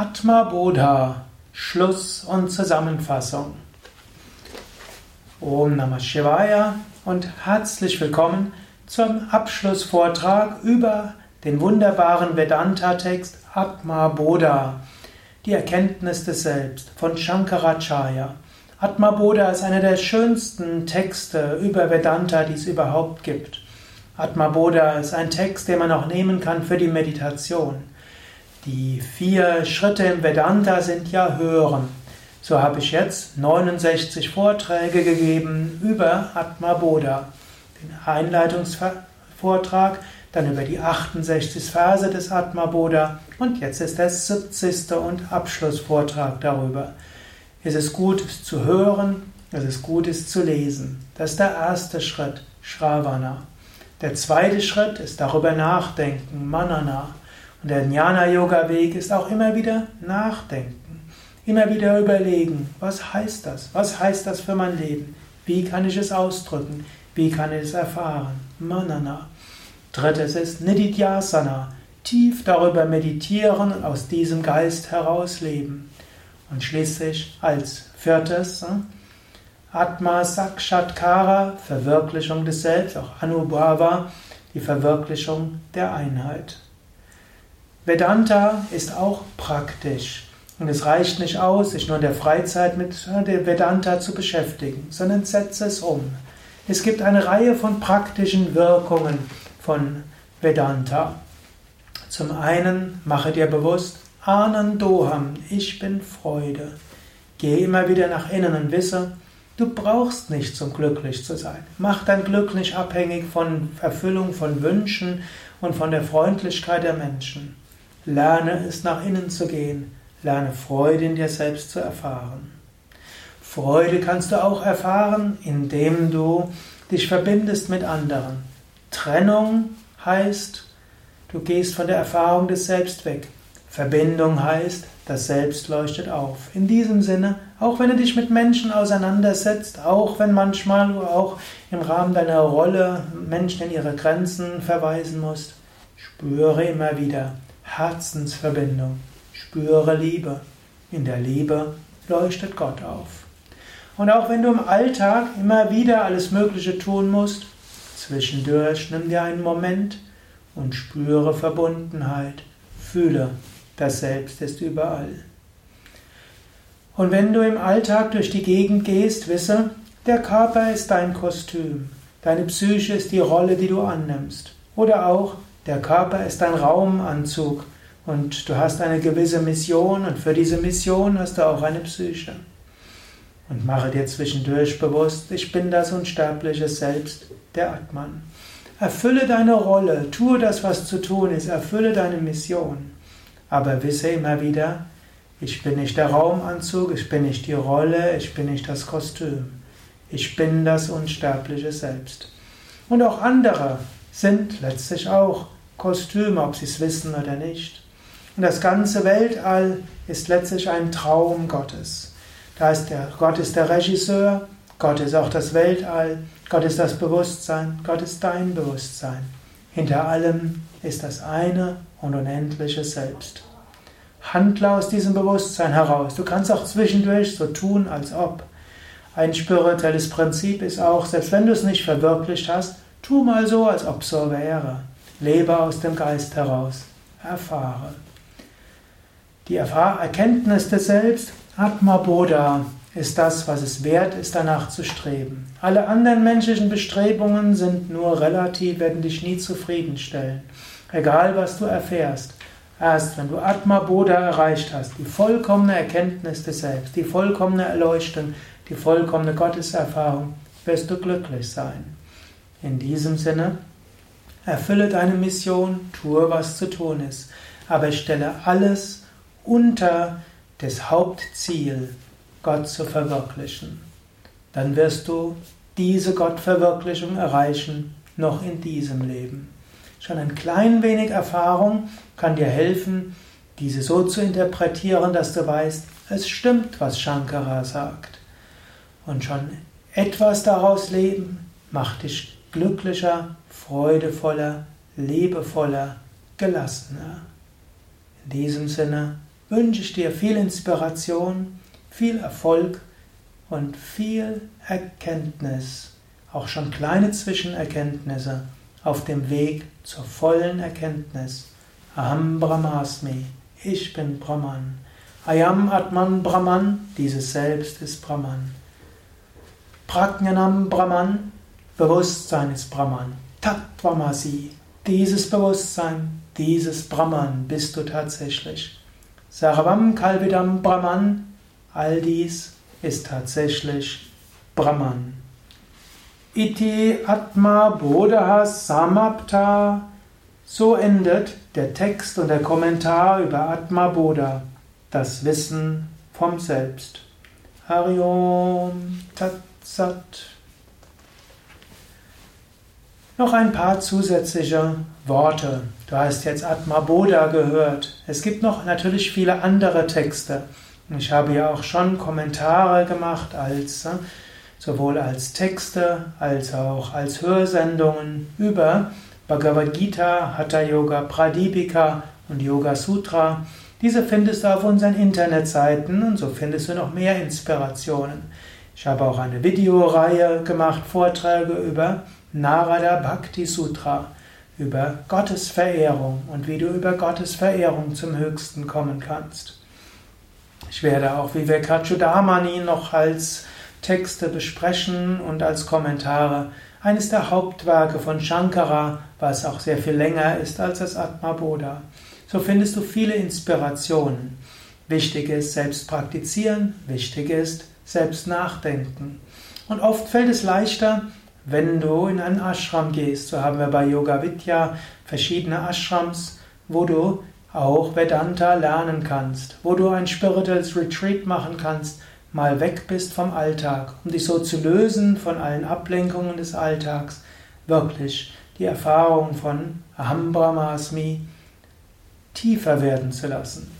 Atma Bodha, Schluss und Zusammenfassung. Om Namah Shivaya und herzlich willkommen zum Abschlussvortrag über den wunderbaren Vedanta-Text Atma Bodha, die Erkenntnis des Selbst von Shankaracharya. Atma Bodha ist einer der schönsten Texte über Vedanta, die es überhaupt gibt. Atma Bodha ist ein Text, den man auch nehmen kann für die Meditation. Die vier Schritte im Vedanta sind ja Hören. So habe ich jetzt 69 Vorträge gegeben über Atma Bodha. Den Einleitungsvortrag, dann über die 68 Verse des Atma Bodha und jetzt ist der 70. und Abschlussvortrag darüber. Es ist gut, es zu hören, es ist gut, es zu lesen. Das ist der erste Schritt, Shravana. Der zweite Schritt ist darüber nachdenken, Manana. Und der Jnana-Yoga-Weg ist auch immer wieder nachdenken. Immer wieder überlegen, was heißt das? Was heißt das für mein Leben? Wie kann ich es ausdrücken? Wie kann ich es erfahren? Manana. Drittes ist Nididhyasana. Tief darüber meditieren und aus diesem Geist heraus leben. Und schließlich als viertes hm, Atma Sakshatkara, Verwirklichung des Selbst, auch Anubhava, die Verwirklichung der Einheit. Vedanta ist auch praktisch. Und es reicht nicht aus, sich nur in der Freizeit mit der Vedanta zu beschäftigen, sondern setze es um. Es gibt eine Reihe von praktischen Wirkungen von Vedanta. Zum einen mache dir bewusst, Anandoham, ich bin Freude. Gehe immer wieder nach innen und wisse, Du brauchst nichts, um glücklich zu sein. Mach dein Glück nicht abhängig von Erfüllung von Wünschen und von der Freundlichkeit der Menschen. Lerne es, nach innen zu gehen. Lerne Freude in dir selbst zu erfahren. Freude kannst du auch erfahren, indem du dich verbindest mit anderen. Trennung heißt, du gehst von der Erfahrung des Selbst weg. Verbindung heißt, das Selbst leuchtet auf. In diesem Sinne, auch wenn du dich mit Menschen auseinandersetzt, auch wenn manchmal du auch im Rahmen deiner Rolle Menschen in ihre Grenzen verweisen musst, spüre immer wieder Herzensverbindung, spüre Liebe. In der Liebe leuchtet Gott auf. Und auch wenn du im Alltag immer wieder alles Mögliche tun musst, zwischendurch nimm dir einen Moment und spüre Verbundenheit, fühle das Selbst ist überall. Und wenn du im Alltag durch die Gegend gehst, wisse, der Körper ist dein Kostüm, deine Psyche ist die Rolle, die du annimmst. Oder auch, der Körper ist dein Raumanzug und du hast eine gewisse Mission und für diese Mission hast du auch eine Psyche. Und mache dir zwischendurch bewusst, ich bin das unsterbliche Selbst, der Atman. Erfülle deine Rolle, tue das, was zu tun ist, erfülle deine Mission. Aber wisse immer wieder, ich bin nicht der Raumanzug, ich bin nicht die Rolle, ich bin nicht das Kostüm. Ich bin das unsterbliche Selbst. Und auch andere sind letztlich auch Kostüme, ob sie es wissen oder nicht. Und das ganze Weltall ist letztlich ein Traum Gottes. Da ist der, Gott ist der Regisseur, Gott ist auch das Weltall, Gott ist das Bewusstsein, Gott ist dein Bewusstsein. Hinter allem ist das eine und unendliche Selbst. Handle aus diesem Bewusstsein heraus. Du kannst auch zwischendurch so tun, als ob. Ein spirituelles Prinzip ist auch, selbst wenn du es nicht verwirklicht hast, tu mal so, als ob so wäre. Lebe aus dem Geist heraus. Erfahre. Die Erkenntnis des Selbst, Atma Bodha, ist das, was es wert ist, danach zu streben. Alle anderen menschlichen Bestrebungen sind nur relativ, werden dich nie zufriedenstellen. Egal, was du erfährst. Erst wenn du Atma Bodha erreicht hast, die vollkommene Erkenntnis des Selbst, die vollkommene Erleuchtung, die vollkommene Gotteserfahrung, wirst du glücklich sein. In diesem Sinne, erfülle deine Mission, tue, was zu tun ist, aber stelle alles unter das Hauptziel, Gott zu verwirklichen. Dann wirst du diese Gottverwirklichung erreichen, noch in diesem Leben. Schon ein klein wenig Erfahrung kann dir helfen, diese so zu interpretieren, dass du weißt, es stimmt, was Shankara sagt. Und schon etwas daraus leben macht dich glücklicher, freudevoller, liebevoller, gelassener. In diesem Sinne, wünsche ich dir viel Inspiration, viel Erfolg und viel Erkenntnis, auch schon kleine Zwischenerkenntnisse auf dem Weg zur vollen Erkenntnis. Aham Brahmasmi, ich bin Brahman. Ayam Atman Brahman, dieses Selbst ist Brahman. Prajnanam Brahman, Bewusstsein ist Brahman. Tattvamasi, dieses Bewusstsein, dieses Brahman bist du tatsächlich. Sarvam Kalvidam Brahman, all dies ist tatsächlich Brahman. Iti Atma Bodha Samapta. So endet der Text und der Kommentar über Atma Bodha, das Wissen vom Selbst. Hariom Tat Sat. Noch ein paar zusätzliche Worte. Du hast jetzt Atma Bodha gehört. Es gibt noch natürlich viele andere Texte. Ich habe ja auch schon Kommentare gemacht, als, äh, sowohl als Texte als auch als Hörsendungen über Bhagavad Gita, Hatha Yoga Pradipika und Yoga Sutra. Diese findest du auf unseren Internetseiten und so findest du noch mehr Inspirationen. Ich habe auch eine Videoreihe gemacht, Vorträge über Narada Bhakti Sutra über Gottes Verehrung und wie du über Gottes Verehrung zum Höchsten kommen kannst. Ich werde auch Vivekachudamani noch als Texte besprechen und als Kommentare eines der Hauptwerke von Shankara, was auch sehr viel länger ist als das Atma Bodha. So findest du viele Inspirationen. Wichtig ist selbst praktizieren, wichtig ist selbst nachdenken. Und oft fällt es leichter, wenn du in einen Ashram gehst, so haben wir bei Yoga Vidya verschiedene Ashrams, wo du auch Vedanta lernen kannst, wo du ein spirituelles Retreat machen kannst, mal weg bist vom Alltag, um dich so zu lösen von allen Ablenkungen des Alltags, wirklich die Erfahrung von Aham Brahmasmi tiefer werden zu lassen.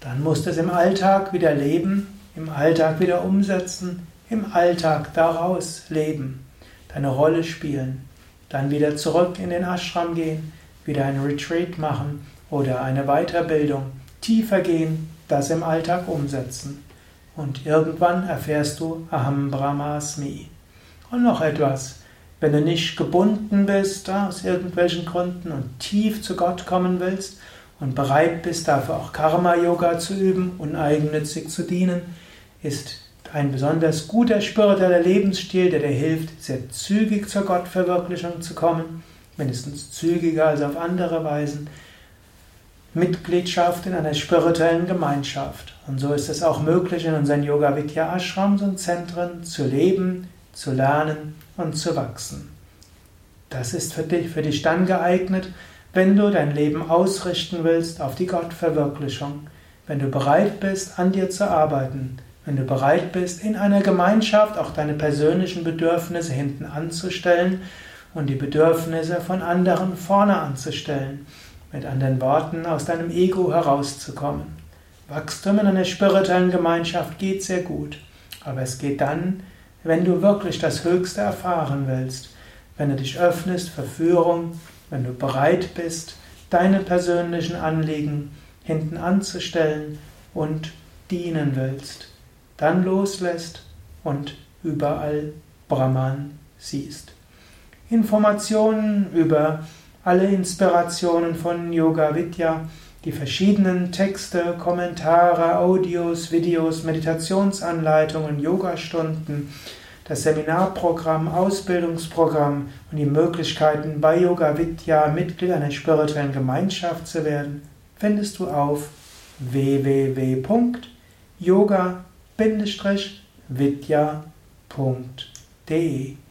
Dann musst du es im Alltag wieder leben, im Alltag wieder umsetzen, im Alltag daraus leben eine Rolle spielen, dann wieder zurück in den Ashram gehen, wieder ein Retreat machen oder eine Weiterbildung, tiefer gehen, das im Alltag umsetzen. Und irgendwann erfährst du Aham Brahmasmi. Und noch etwas, wenn du nicht gebunden bist aus irgendwelchen Gründen und tief zu Gott kommen willst und bereit bist, dafür auch Karma-Yoga zu üben, uneigennützig zu dienen, ist ein besonders guter spiritueller Lebensstil, der dir hilft, sehr zügig zur Gottverwirklichung zu kommen, mindestens zügiger als auf andere Weisen. Mitgliedschaft in einer spirituellen Gemeinschaft. Und so ist es auch möglich, in unseren Yoga Vidya Ashrams und Zentren zu leben, zu lernen und zu wachsen. Das ist für dich, für dich dann geeignet, wenn du dein Leben ausrichten willst auf die Gottverwirklichung, wenn du bereit bist, an dir zu arbeiten, wenn du bereit bist, in einer Gemeinschaft auch deine persönlichen Bedürfnisse hinten anzustellen und die Bedürfnisse von anderen vorne anzustellen, mit anderen Worten aus deinem Ego herauszukommen. Wachstum in einer spirituellen Gemeinschaft geht sehr gut, aber es geht dann, wenn du wirklich das Höchste erfahren willst, wenn du dich öffnest für Führung, wenn du bereit bist, deine persönlichen Anliegen hinten anzustellen und dienen willst dann loslässt und überall Brahman siehst. Informationen über alle Inspirationen von Yoga Vidya, die verschiedenen Texte, Kommentare, Audios, Videos, Meditationsanleitungen, Yogastunden, das Seminarprogramm, Ausbildungsprogramm und die Möglichkeiten bei Yoga Vidya Mitglied einer spirituellen Gemeinschaft zu werden, findest du auf www.yoga.vidya.de